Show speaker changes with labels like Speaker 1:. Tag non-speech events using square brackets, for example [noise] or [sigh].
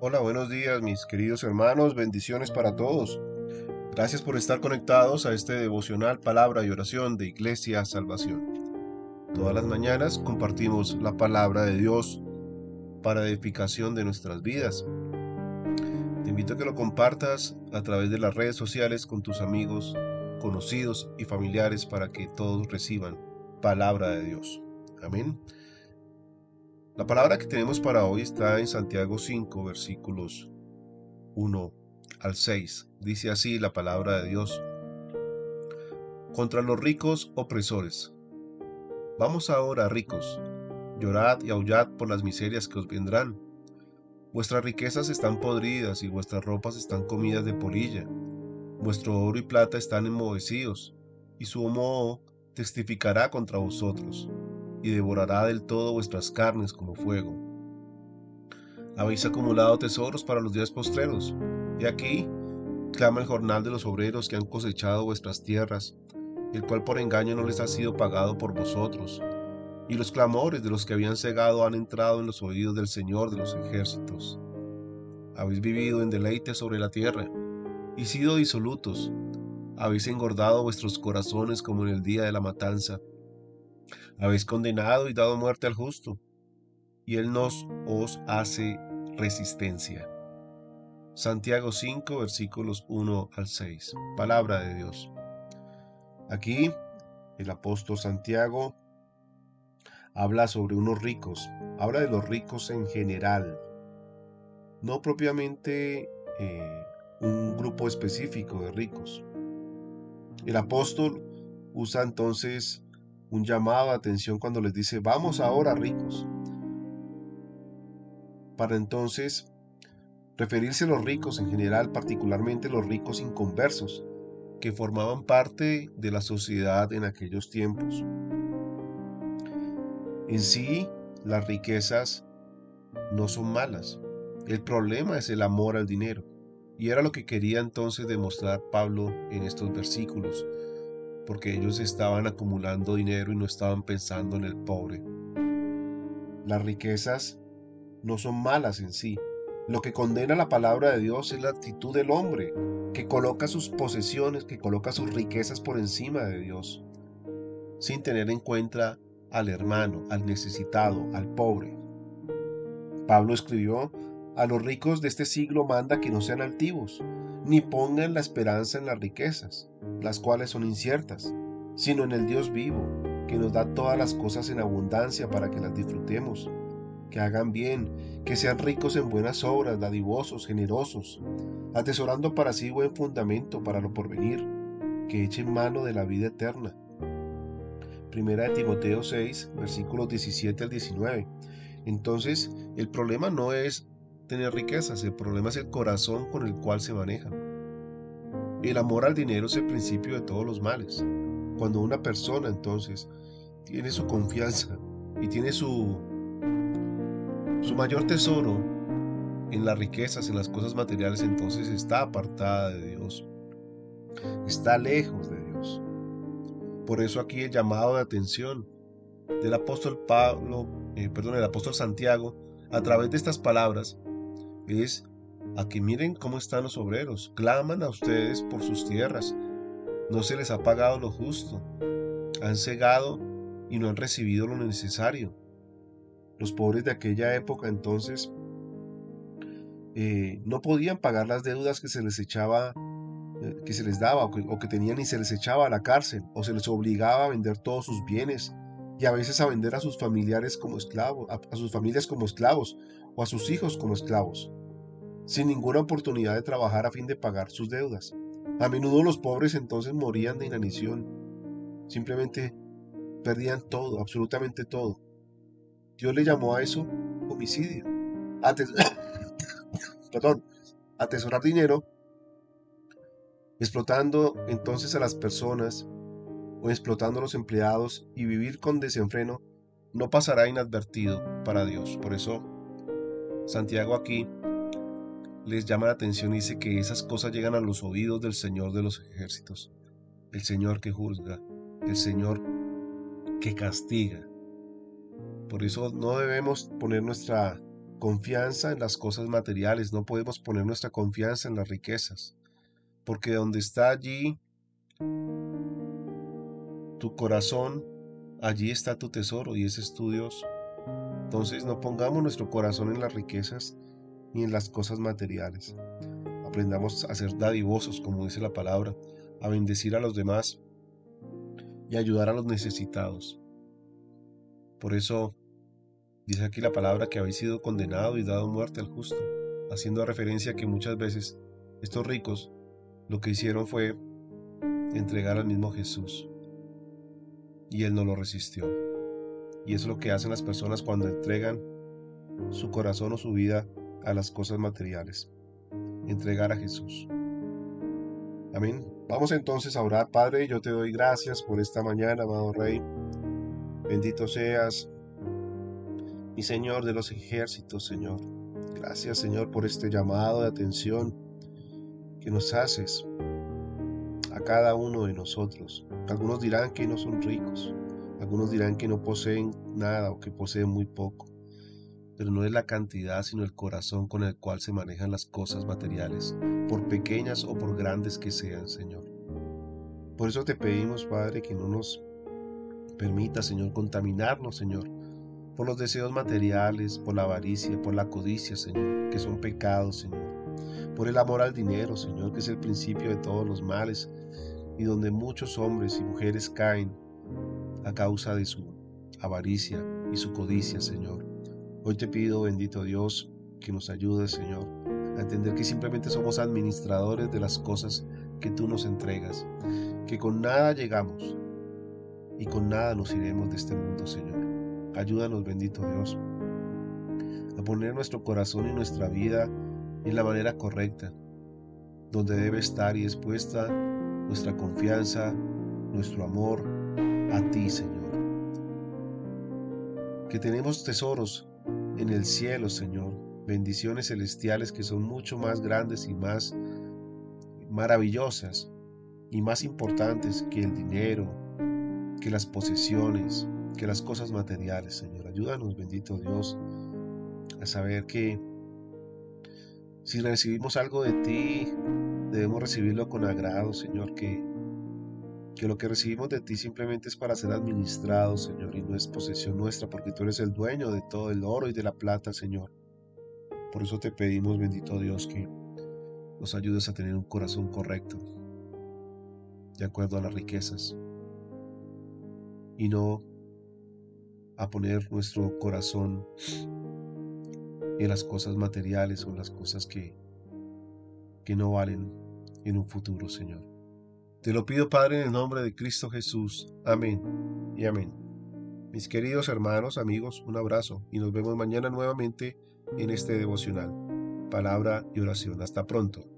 Speaker 1: Hola, buenos días mis queridos hermanos, bendiciones para todos. Gracias por estar conectados a este devocional Palabra y Oración de Iglesia Salvación. Todas las mañanas compartimos la palabra de Dios para edificación de nuestras vidas. Te invito a que lo compartas a través de las redes sociales con tus amigos, conocidos y familiares para que todos reciban palabra de Dios. Amén. La palabra que tenemos para hoy está en Santiago 5, versículos 1 al 6. Dice así la palabra de Dios. Contra los ricos opresores. Vamos ahora, ricos, llorad y aullad por las miserias que os vendrán. Vuestras riquezas están podridas y vuestras ropas están comidas de polilla. Vuestro oro y plata están enmohecidos, y su moho testificará contra vosotros y devorará del todo vuestras carnes como fuego. Habéis acumulado tesoros para los días postreros, y aquí clama el jornal de los obreros que han cosechado vuestras tierras, el cual por engaño no les ha sido pagado por vosotros, y los clamores de los que habían cegado han entrado en los oídos del Señor de los ejércitos. Habéis vivido en deleite sobre la tierra, y sido disolutos, habéis engordado vuestros corazones como en el día de la matanza, habéis condenado y dado muerte al justo, y él nos os hace resistencia. Santiago 5, versículos 1 al 6. Palabra de Dios. Aquí el apóstol Santiago habla sobre unos ricos, habla de los ricos en general, no propiamente eh, un grupo específico de ricos. El apóstol usa entonces un llamado de atención cuando les dice, vamos ahora ricos. Para entonces referirse a los ricos en general, particularmente los ricos inconversos, que formaban parte de la sociedad en aquellos tiempos. En sí, las riquezas no son malas. El problema es el amor al dinero. Y era lo que quería entonces demostrar Pablo en estos versículos porque ellos estaban acumulando dinero y no estaban pensando en el pobre. Las riquezas no son malas en sí. Lo que condena la palabra de Dios es la actitud del hombre, que coloca sus posesiones, que coloca sus riquezas por encima de Dios, sin tener en cuenta al hermano, al necesitado, al pobre. Pablo escribió, a los ricos de este siglo manda que no sean altivos, ni pongan la esperanza en las riquezas, las cuales son inciertas, sino en el Dios vivo, que nos da todas las cosas en abundancia para que las disfrutemos, que hagan bien, que sean ricos en buenas obras, dadivosos, generosos, atesorando para sí buen fundamento para lo porvenir, que echen mano de la vida eterna. Primera Timoteo 6, versículos 17 al 19. Entonces, el problema no es tener riquezas, el problema es el corazón con el cual se manejan. El amor al dinero es el principio de todos los males. Cuando una persona entonces tiene su confianza y tiene su, su mayor tesoro en las riquezas, en las cosas materiales, entonces está apartada de Dios. Está lejos de Dios. Por eso aquí el llamado de atención del apóstol Pablo, eh, perdón, el apóstol Santiago, a través de estas palabras, es a que miren cómo están los obreros, claman a ustedes por sus tierras, no se les ha pagado lo justo, han cegado y no han recibido lo necesario. Los pobres de aquella época entonces eh, no podían pagar las deudas que se les echaba, eh, que se les daba o que, o que tenían y se les echaba a la cárcel o se les obligaba a vender todos sus bienes y a veces a vender a sus familiares como esclavos, a sus familias como esclavos o a sus hijos como esclavos sin ninguna oportunidad de trabajar a fin de pagar sus deudas. A menudo los pobres entonces morían de inanición. Simplemente perdían todo, absolutamente todo. Dios le llamó a eso homicidio. [coughs] Perdón, atesorar dinero, explotando entonces a las personas o explotando a los empleados y vivir con desenfreno no pasará inadvertido para Dios. Por eso Santiago aquí les llama la atención y dice que esas cosas llegan a los oídos del Señor de los ejércitos, el Señor que juzga, el Señor que castiga. Por eso no debemos poner nuestra confianza en las cosas materiales, no podemos poner nuestra confianza en las riquezas, porque donde está allí tu corazón, allí está tu tesoro y ese es tu Dios. Entonces no pongamos nuestro corazón en las riquezas ni en las cosas materiales. Aprendamos a ser dadivosos, como dice la palabra, a bendecir a los demás y ayudar a los necesitados. Por eso dice aquí la palabra que habéis sido condenado y dado muerte al justo, haciendo referencia a que muchas veces estos ricos lo que hicieron fue entregar al mismo Jesús y él no lo resistió. Y eso es lo que hacen las personas cuando entregan su corazón o su vida a las cosas materiales. Entregar a Jesús. Amén. Vamos entonces a orar, Padre. Yo te doy gracias por esta mañana, amado Rey. Bendito seas, mi Señor de los ejércitos, Señor. Gracias, Señor, por este llamado de atención que nos haces a cada uno de nosotros. Algunos dirán que no son ricos, algunos dirán que no poseen nada o que poseen muy poco, pero no es la cantidad, sino el corazón con el cual se manejan las cosas materiales, por pequeñas o por grandes que sean, Señor. Por eso te pedimos, Padre, que no nos permita, Señor, contaminarnos, Señor, por los deseos materiales, por la avaricia, por la codicia, Señor, que son pecados, Señor, por el amor al dinero, Señor, que es el principio de todos los males y donde muchos hombres y mujeres caen a causa de su avaricia y su codicia, Señor. Hoy te pido, bendito Dios, que nos ayudes, Señor, a entender que simplemente somos administradores de las cosas que tú nos entregas, que con nada llegamos y con nada nos iremos de este mundo, Señor. Ayúdanos, bendito Dios, a poner nuestro corazón y nuestra vida en la manera correcta, donde debe estar y expuesta nuestra confianza, nuestro amor a ti, Señor. Que tenemos tesoros en el cielo, Señor, bendiciones celestiales que son mucho más grandes y más maravillosas y más importantes que el dinero, que las posesiones, que las cosas materiales, Señor. Ayúdanos, bendito Dios, a saber que si recibimos algo de ti, debemos recibirlo con agrado, Señor, que, que lo que recibimos de ti simplemente es para ser administrado, Señor, y no es posesión nuestra, porque tú eres el dueño de todo el oro y de la plata, Señor. Por eso te pedimos, bendito Dios, que nos ayudes a tener un corazón correcto, de acuerdo a las riquezas, y no a poner nuestro corazón en las cosas materiales o en las cosas que, que no valen en un futuro, Señor. Te lo pido, Padre, en el nombre de Cristo Jesús. Amén y amén. Mis queridos hermanos, amigos, un abrazo y nos vemos mañana nuevamente en este devocional. Palabra y oración. Hasta pronto.